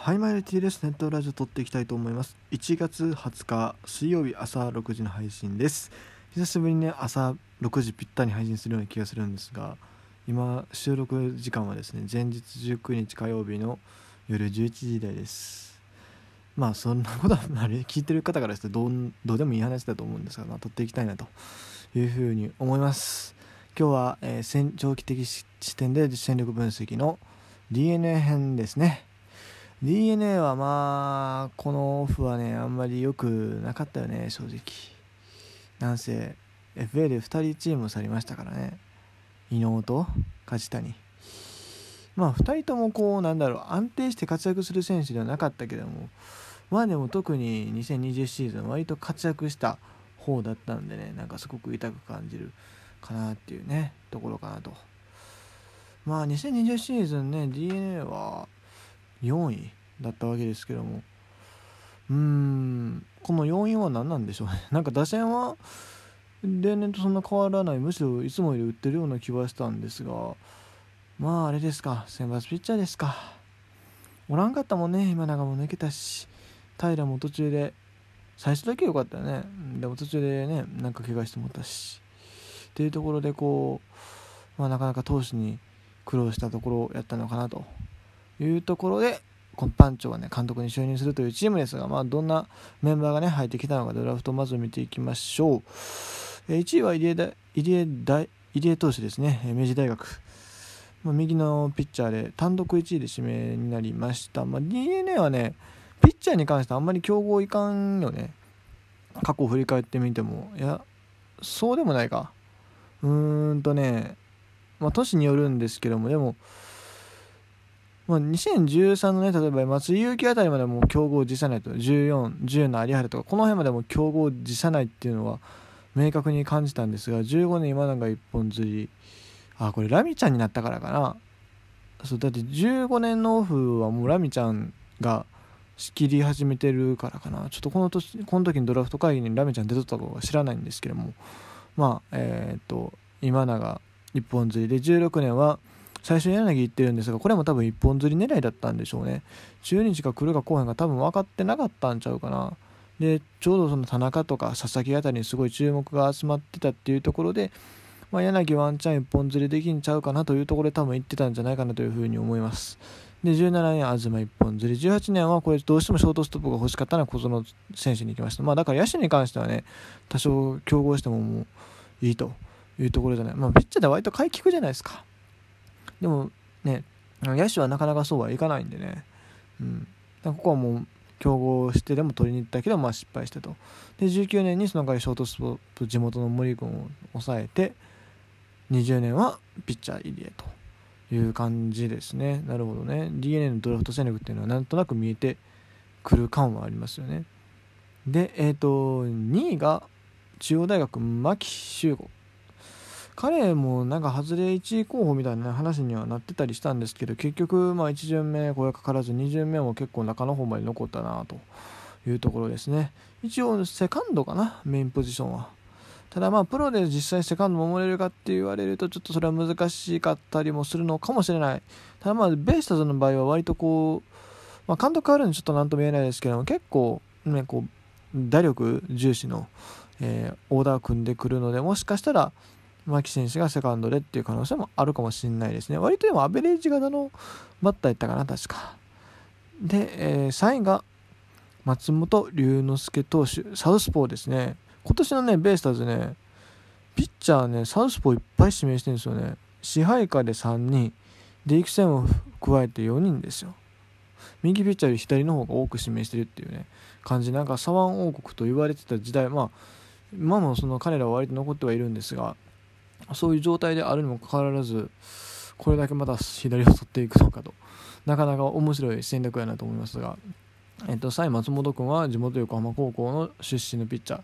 はい、マイルティです。ネットラジオ撮っていきたいと思います。1月20日水曜日朝6時の配信です。久しぶりにね、朝6時ぴったり配信するような気がするんですが、今、収録時間はですね、前日19日火曜日の夜11時台です。まあ、そんなことは、あれ、聞いてる方からしてどうどうでもいい話だと思うんですが、まあ、撮っていきたいなというふうに思います。今日は、えー、長期的視点で戦力分析の DNA 編ですね。DNA はまあ、このオフはね、あんまり良くなかったよね、正直。なんせ、FA で2人チームを去りましたからね。伊能と梶谷。まあ、2人ともこう、なんだろう、安定して活躍する選手ではなかったけども、まあでも特に2020シーズン、割と活躍した方だったんでね、なんかすごく痛く感じるかなっていうね、ところかなと。まあ、2020シーズンね、DNA は、4位だったわけですけども。うーんこの4位は何なんでしょうね。なんか打線は例年とそんな変わらないむしろいつもより打ってるような気はしたんですが。まああれですか。選抜ピッチャーですか。おらんかったもんね。今永も抜けたし。平も途中で最初だけ良かったよね。でも途中でねなんか怪我してもったし。っていうところでこう、まあ、なかなか投手に苦労したところやったのかなと。いうところで、このパンチョがね、監督に就任するというチームですが、まあ、どんなメンバーがね、入ってきたのか、ドラフトをまず見ていきましょう。え1位は入江入江投手ですね、明治大学。右のピッチャーで単独1位で指名になりました。まあ、DNA はね、ピッチャーに関してあんまり競合いかんよね。過去を振り返ってみても。いや、そうでもないか。うーんとね、まあ、都市によるんですけども、でも、まあ、2013のね、例えば松井裕樹あたりまでも競合を辞さないと、14、10の有原とか、この辺までも競合を辞さないっていうのは明確に感じたんですが、15年今永一本釣り、あ、これラミちゃんになったからかな。そうだって15年のオフはもうラミちゃんが仕切り始めてるからかな。ちょっとこの年、この時にドラフト会議にラミちゃん出とったことは知らないんですけども、まあ、えー、っと、今永一本釣りで、16年は、最初に柳行ってるんですが、これも多分一本釣り狙いだったんでしょうね。中日が来るか後半が多分分かってなかったんちゃうかな。で、ちょうどその田中とか佐々木あたりにすごい注目が集まってたっていうところで、まあ、柳ワンチャン一本釣りできんちゃうかなというところで多分行ってたんじゃないかなというふうに思います。で、17年、東一本釣り。18年はこれどうしてもショートストップが欲しかったのは小園選手に行きました。まあだから野手に関してはね、多少競合してももういいというところじゃない。まあピッチャーで割と買い利くじゃないですか。でもね、野手はなかなかそうはいかないんでね、うん、ここはもう競合してでも取りに行ったけど、まあ、失敗してと。で19年にその代わりショートスポップ地元の森君を抑えて20年はピッチャー入江という感じですね。なるほどね。DNA のドラフト戦略っていうのはなんとなく見えてくる感はありますよね。でえっ、ー、と2位が中央大学牧秀吾彼もなんか外れ1位候補みたいな話にはなってたりしたんですけど結局まあ1巡目声かからず2巡目も結構中の方まで残ったなというところですね。一応セカンドかなメインポジションは。ただまあプロで実際セカンド守れるかって言われるとちょっとそれは難しかったりもするのかもしれない。ただまあベイスターズの場合は割とこう、まあ、監督変わるんでちょっと何とも言えないですけども結構ねこう打力重視の、えー、オーダー組んでくるのでもしかしたら牧選手がセカンドでっていう可能性もあるかもしれないですね。割とでもアベレージ型のバッターやったかな、確か。で、えー、3位が松本龍之介投手、サウスポーですね。今年のね、ベイスターズね、ピッチャーね、サウスポーいっぱい指名してるんですよね。支配下で3人、で、育成も加えて4人ですよ。右ピッチャーより左の方が多く指名してるっていうね、感じ。なんか左腕王国と言われてた時代、まあ、今もその彼らは割と残ってはいるんですが、そういう状態であるにもかかわらず、これだけまた左を取っていくのかと、なかなか面白い戦略やなと思いますが、えっと、サイ松本君は地元横浜高校の出身のピッチャー、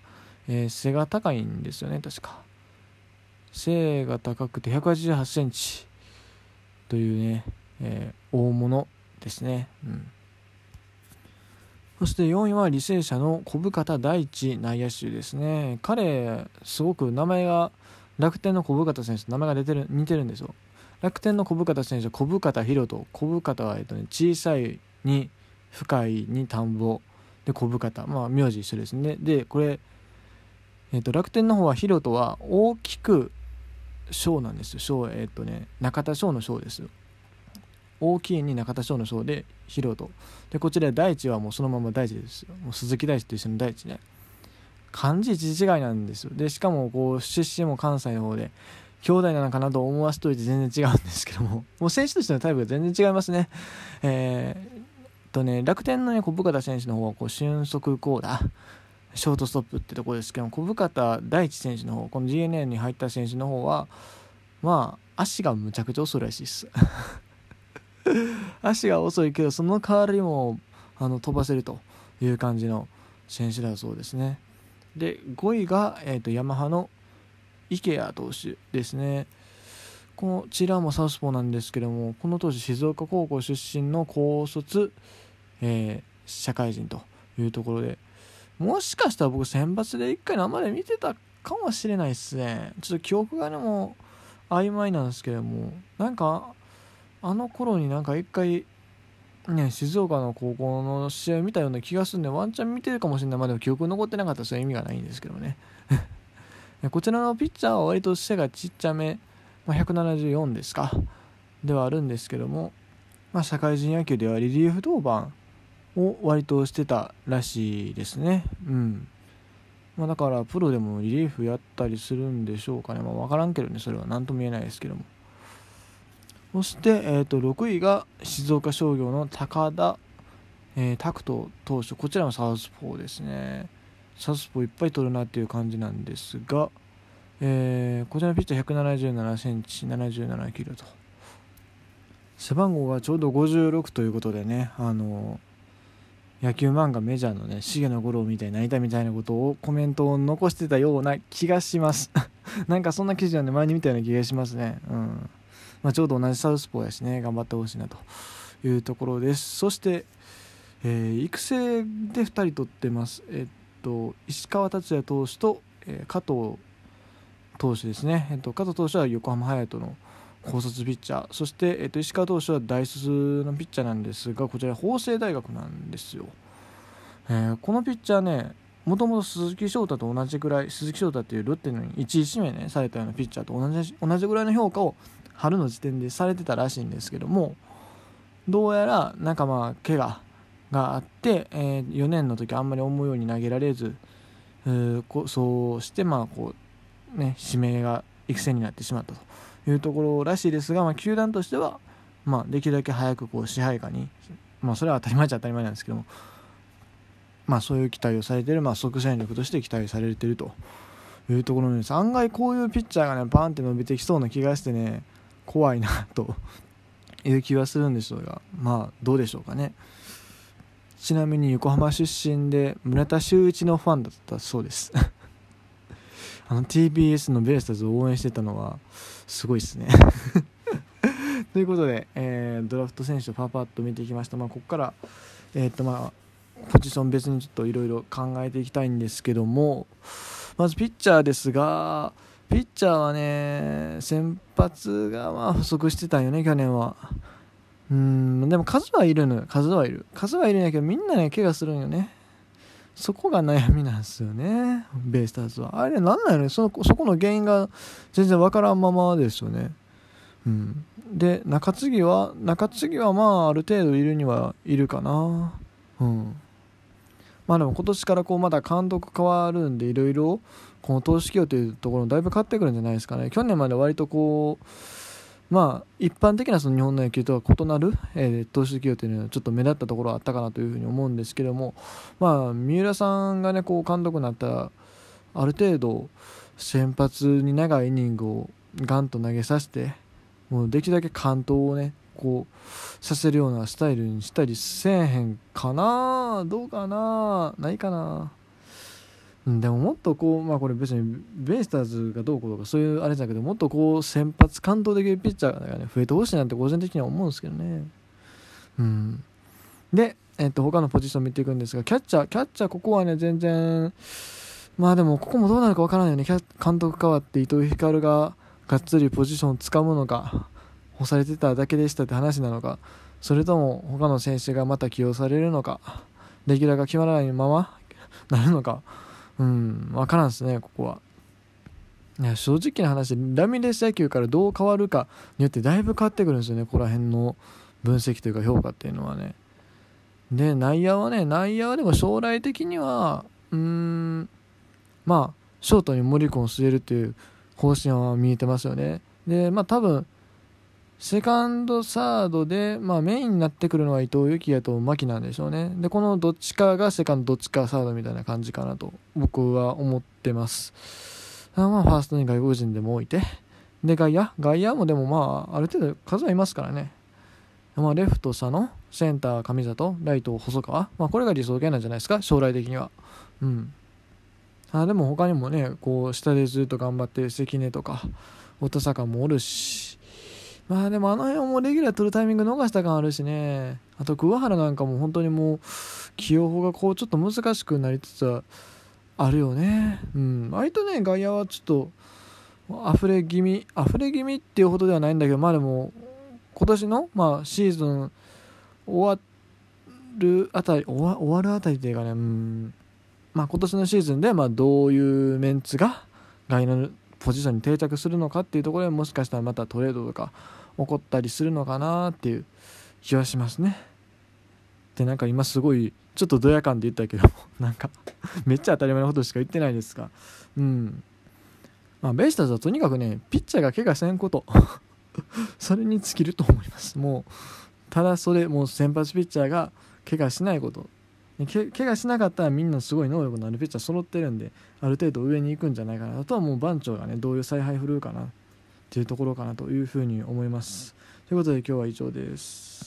えー、背が高いんですよね、確か。背が高くて188センチというね、えー、大物ですね。うん。そして4位は履正社の小深田大地内野手ですね。彼、すごく名前が楽天の小深田選手と名前が出てる似てるんですよ。楽天の小深田選手は小深田博人。小深田は、えっとね、小さいに深いに田んぼ。で小深田。まあ名字一緒ですね。でこれ、えー、と楽天の方はヒロトは大きく小なんですよ。小えっ、とね中田翔の小です。大きいに中田翔の小でヒロトでこちら大地はもうそのまま大地です。よもう鈴木大地と一緒の大地ね。漢字一違いなんですよ。でしかもこう出身も関西の方で兄弟なのかなと思わせといて全然違うんですけども。もう選手としてのタイプが全然違いますね。えー、とね楽天のね小深田選手の方はこう俊足コーダーショートストップってとこですけども小深田大地選手の方この GNA に入った選手の方はまあ足がむちゃくちゃ遅いらしいです。足が遅いけどその代わりもあの飛ばせるという感じの選手だそうですね。で5位が、えーと、ヤマハの池谷投手ですね。こちらもサウスポーなんですけどもこの当時静岡高校出身の高卒、えー、社会人というところでもしかしたら僕選抜で1回生で見てたかもしれないですね。ちょっと記憶がねもう曖昧なんですけどもなんかあの頃になんか1回ね、静岡の高校の試合見たような気がするんで、ワンチャン見てるかもしれない。まあでも記憶残ってなかったらそういう意味がないんですけど ね。こちらのピッチャーは割と背がちっちゃめ、まあ、174ですか。ではあるんですけども、まあ、社会人野球ではリリーフ登板を割としてたらしいですね。うん。まあ、だからプロでもリリーフやったりするんでしょうかね。まあ、分からんけどね、それは何とも言えないですけども。そして、えー、と6位が静岡商業の高田、えー、拓人投手。こちらもサウスポーですね。サウスポーいっぱい取るなっていう感じなんですが、えー、こちらのピッチャー1 7 7センチ77キロと。背番号がちょうど56ということでねあの野球漫画メジャーのね重野五郎みたいになりたいみたいなことをコメントを残してたような気がします。なんかそんな記事なんで前に見たような気がしますね。うん。まあ、ちょうど同じサウスポーやしね頑張ってほしいなというところです。そして、えー、育成で2人取ってます。えっと石川達也投手と、えー、加藤投手ですね、えっと、加藤投手は横浜隼人の高卒ピッチャー。そして、えっと、石川投手は大卒のピッチャーなんですがこちら法政大学なんですよ、えー、このピッチャーねもともと鈴木翔太と同じぐらい鈴木翔太っていうロッテの1位指名、ね、されたようなピッチャーと同じ同じぐらいの評価を春の時点でされてたらしいんですけどもどうやらなんかまあ怪我があって、えー、4年の時あんまり思うように投げられずそうしてまあこうね指名が育成になってしまったというところらしいですが、まあ、球団としては、まあ、できるだけ早くこう支配下に、まあ、それは当たり前っちゃ当たり前なんですけども、まあ、そういう期待をされている、まあ、即戦力として期待されているというところです。案外こういうピッチャーがねバーンって伸びてきそうな気がしてね怖いなと いう気はするんですがまあどうでしょうかね。ちなみに横浜出身で村田修一のファンだったそうです。あの TBS のベイスターズを応援してたのはすごいですね。ということで、えー、ドラフト選手をパパッと見ていきました、まあ、ここから、えー、っとまあ、ポジション別にちょっといろいろ考えていきたいんですけどもまずピッチャーですがピッチャーはね、先発がまあ不足してたんよね、去年は。うん、でも数はいるのよ、数はいる。数はいるんやけど、みんなね、怪我するんよね。そこが悩みなんですよね、ベイスターズは。あれ、なんなんやろねその、そこの原因が全然わからんままですよね。うん。で、中継ぎは、中継ぎはまあ、ある程度いるにはいるかな。うん。まあでも今年からこうまだ監督変わるんでいろいろこの投資企業というところだいぶ変わってくるんじゃないですかね。去年まで割とこうまあ一般的なその日本の野球とは異なる、えー、投資企業というのはちょっと目立ったところはあったかなというふうに思うんですけどもまあ三浦さんがねこう監督になったらある程度先発に長いイニングをガンと投げさせてもうできるだけ完投をねこうさせるようなスタイルにしたりせえへんかな？どうかな？ないかな？でももっとこうまあこれ別にベイスターズがどうこうとかそういうあれだけどもっとこう先発完投できるピッチャーがね増えてほしいなって個人的には思うんですけどね。うん。で、えっと他のポジション見ていくんですがキャッチャーキャッチャーここはね全然まあでもここもどうなるかわからないよね。監督変わって伊藤光ががっつりポジションをつかむのか。干されてただけでしたって話なのかそれとも他の選手がまた起用されるのかレギュラーが決まらないまま なるのか。うん分からんですねここは。いや正直な話ラミレス野球からどう変わるかによってだいぶ変わってくるんですよねここら辺の分析というか評価っていうのはね。で内野はね内野はでも将来的にはうーんまあショートに森君を据えるという方針は見えてますよね。でまあ多分セカンド、サードで、まあ、メインになってくるのは伊藤幸也と牧なんでしょうね。で、このどっちかがセカンド、どっちかサードみたいな感じかなと僕は思ってます。あまあ、ファーストに外国人でも置いて、で、外野外野もでもまあ、ある程度数はいますからね。まあ、レフト、佐野、センター、上里、ライト、細川。まあ、これが理想形なんじゃないですか、将来的には。うん。あでも他にもね、こう、下でずっと頑張ってる関根とか、音坂もおるし、まあでもあの辺もレギュラー取るタイミング逃した感あるしね。あと桑原なんかも本当にもう起用法がこうちょっと難しくなりつつあるよね。うん。割とね、外野はちょっと溢れ気味、溢れ気味っていうほどではないんだけど、まあでも今年の、まあ、シーズン終わるあたり、終わ終わるあたりっていうかね、うん。まあ今年のシーズンでまあどういうメンツが外野のポジションに定着するのかっていうところでもしかしたらまたトレードとか起こったりするのかなっていう気はしますね。でなんか今すごいちょっとドヤ感で言ったけど なんかめっちゃ当たり前のことしか言ってないですが。うん。まあベイスターズはとにかくねピッチャーが怪我せんこと。それに尽きると思います。もうただそれもう先発ピッチャーが怪我しないこと。け怪我しなかったらみんなすごい能力のあるピッチャー揃ってるんである程度上に行くんじゃないかなあとはもう番長がねどういう采配振るうかなっていうところかなというふうに思います。ということで今日は以上です。